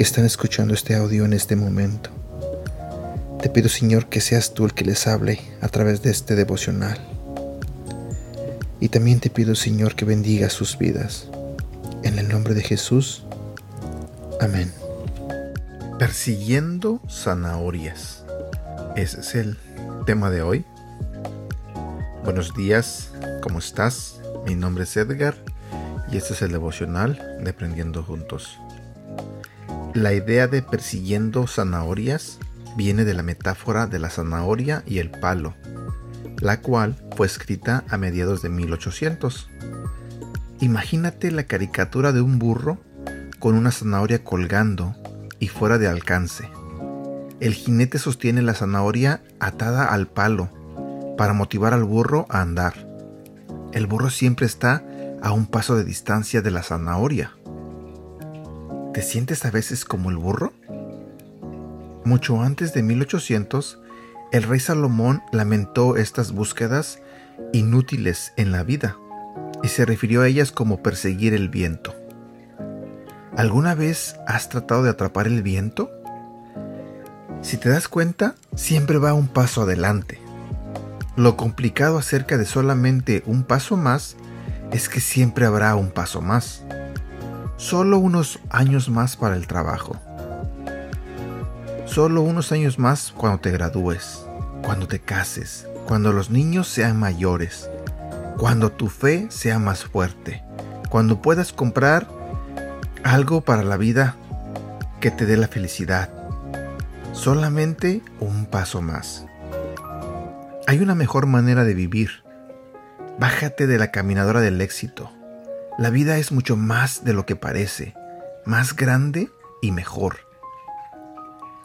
que están escuchando este audio en este momento. Te pido, Señor, que seas tú el que les hable a través de este devocional. Y también te pido, Señor, que bendiga sus vidas. En el nombre de Jesús. Amén. Persiguiendo zanahorias. Ese es el tema de hoy. Buenos días, ¿cómo estás? Mi nombre es Edgar y este es el devocional de Aprendiendo Juntos. La idea de persiguiendo zanahorias viene de la metáfora de la zanahoria y el palo, la cual fue escrita a mediados de 1800. Imagínate la caricatura de un burro con una zanahoria colgando y fuera de alcance. El jinete sostiene la zanahoria atada al palo para motivar al burro a andar. El burro siempre está a un paso de distancia de la zanahoria. ¿Te sientes a veces como el burro? Mucho antes de 1800, el rey Salomón lamentó estas búsquedas inútiles en la vida y se refirió a ellas como perseguir el viento. ¿Alguna vez has tratado de atrapar el viento? Si te das cuenta, siempre va un paso adelante. Lo complicado acerca de solamente un paso más es que siempre habrá un paso más. Solo unos años más para el trabajo. Solo unos años más cuando te gradúes, cuando te cases, cuando los niños sean mayores, cuando tu fe sea más fuerte, cuando puedas comprar algo para la vida que te dé la felicidad. Solamente un paso más. Hay una mejor manera de vivir. Bájate de la caminadora del éxito. La vida es mucho más de lo que parece, más grande y mejor.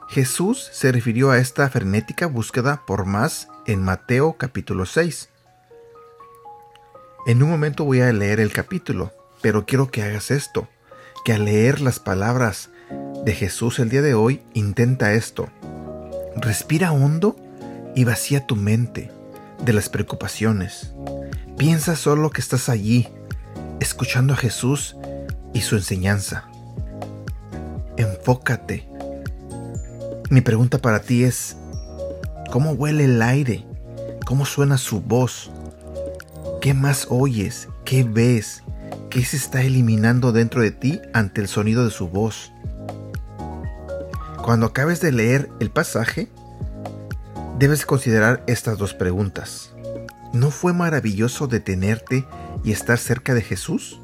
Jesús se refirió a esta frenética búsqueda por más en Mateo capítulo 6. En un momento voy a leer el capítulo, pero quiero que hagas esto que al leer las palabras de Jesús el día de hoy, intenta esto. Respira hondo y vacía tu mente de las preocupaciones. Piensa solo que estás allí, escuchando a Jesús y su enseñanza. Enfócate. Mi pregunta para ti es, ¿cómo huele el aire? ¿Cómo suena su voz? ¿Qué más oyes? ¿Qué ves? ¿Qué se está eliminando dentro de ti ante el sonido de su voz? Cuando acabes de leer el pasaje, debes considerar estas dos preguntas. ¿No fue maravilloso detenerte y estar cerca de Jesús?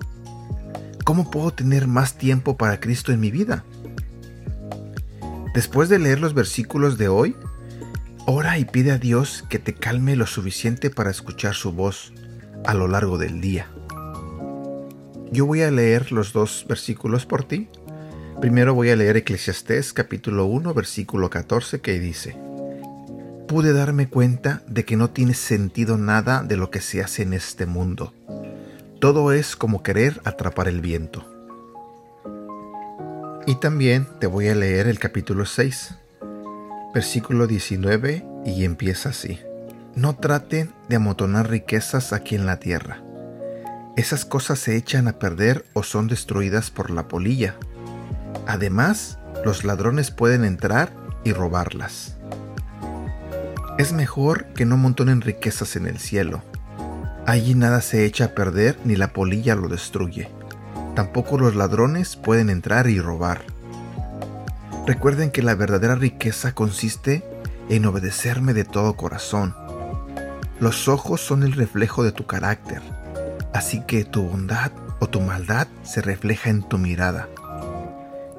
¿Cómo puedo tener más tiempo para Cristo en mi vida? Después de leer los versículos de hoy, ora y pide a Dios que te calme lo suficiente para escuchar su voz a lo largo del día. Yo voy a leer los dos versículos por ti. Primero voy a leer Eclesiastés capítulo 1 versículo 14 que dice, Pude darme cuenta de que no tiene sentido nada de lo que se hace en este mundo. Todo es como querer atrapar el viento. Y también te voy a leer el capítulo 6, versículo 19 y empieza así. No traten de amontonar riquezas aquí en la tierra esas cosas se echan a perder o son destruidas por la polilla. Además, los ladrones pueden entrar y robarlas. Es mejor que no montonen riquezas en el cielo. Allí nada se echa a perder ni la polilla lo destruye. Tampoco los ladrones pueden entrar y robar. Recuerden que la verdadera riqueza consiste en obedecerme de todo corazón. Los ojos son el reflejo de tu carácter Así que tu bondad o tu maldad se refleja en tu mirada.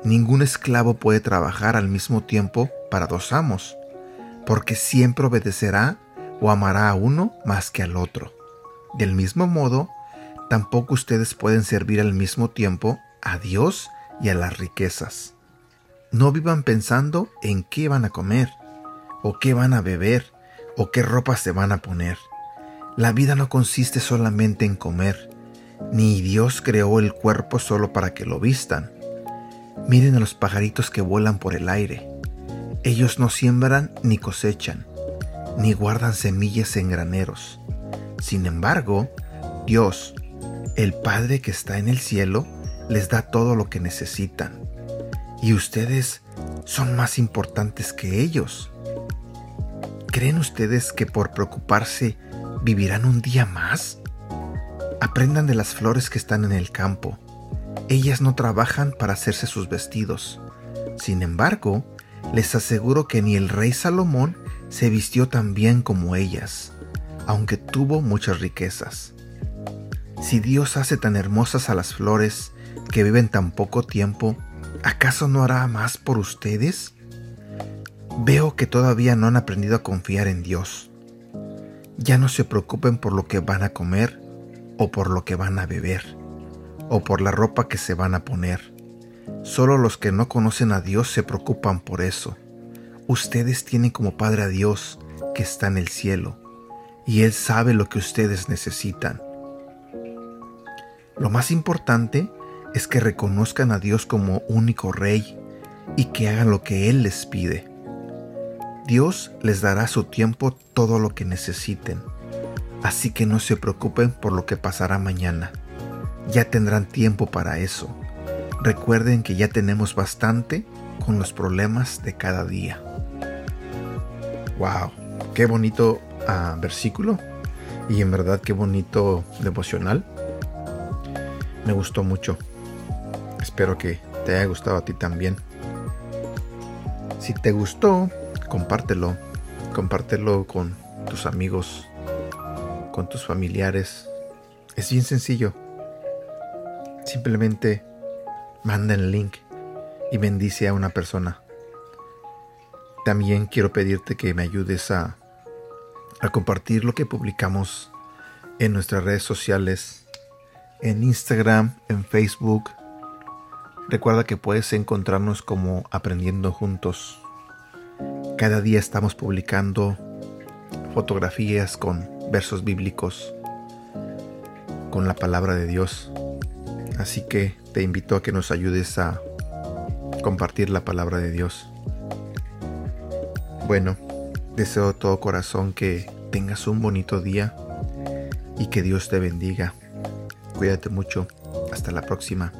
Ningún esclavo puede trabajar al mismo tiempo para dos amos, porque siempre obedecerá o amará a uno más que al otro. Del mismo modo, tampoco ustedes pueden servir al mismo tiempo a Dios y a las riquezas. No vivan pensando en qué van a comer, o qué van a beber, o qué ropa se van a poner. La vida no consiste solamente en comer, ni Dios creó el cuerpo solo para que lo vistan. Miren a los pajaritos que vuelan por el aire. Ellos no siembran ni cosechan, ni guardan semillas en graneros. Sin embargo, Dios, el Padre que está en el cielo, les da todo lo que necesitan. Y ustedes son más importantes que ellos. ¿Creen ustedes que por preocuparse vivirán un día más? Aprendan de las flores que están en el campo. Ellas no trabajan para hacerse sus vestidos. Sin embargo, les aseguro que ni el rey Salomón se vistió tan bien como ellas, aunque tuvo muchas riquezas. Si Dios hace tan hermosas a las flores que viven tan poco tiempo, ¿acaso no hará más por ustedes? Veo que todavía no han aprendido a confiar en Dios. Ya no se preocupen por lo que van a comer o por lo que van a beber o por la ropa que se van a poner. Solo los que no conocen a Dios se preocupan por eso. Ustedes tienen como Padre a Dios que está en el cielo y Él sabe lo que ustedes necesitan. Lo más importante es que reconozcan a Dios como único Rey y que hagan lo que Él les pide. Dios les dará a su tiempo todo lo que necesiten, así que no se preocupen por lo que pasará mañana. Ya tendrán tiempo para eso. Recuerden que ya tenemos bastante con los problemas de cada día. ¡Wow! ¡Qué bonito versículo! Y en verdad qué bonito devocional. Me gustó mucho. Espero que te haya gustado a ti también. Si te gustó, compártelo. Compártelo con tus amigos, con tus familiares. Es bien sencillo. Simplemente manda el link y bendice a una persona. También quiero pedirte que me ayudes a, a compartir lo que publicamos en nuestras redes sociales, en Instagram, en Facebook. Recuerda que puedes encontrarnos como Aprendiendo Juntos. Cada día estamos publicando fotografías con versos bíblicos, con la palabra de Dios. Así que te invito a que nos ayudes a compartir la palabra de Dios. Bueno, deseo de todo corazón que tengas un bonito día y que Dios te bendiga. Cuídate mucho. Hasta la próxima.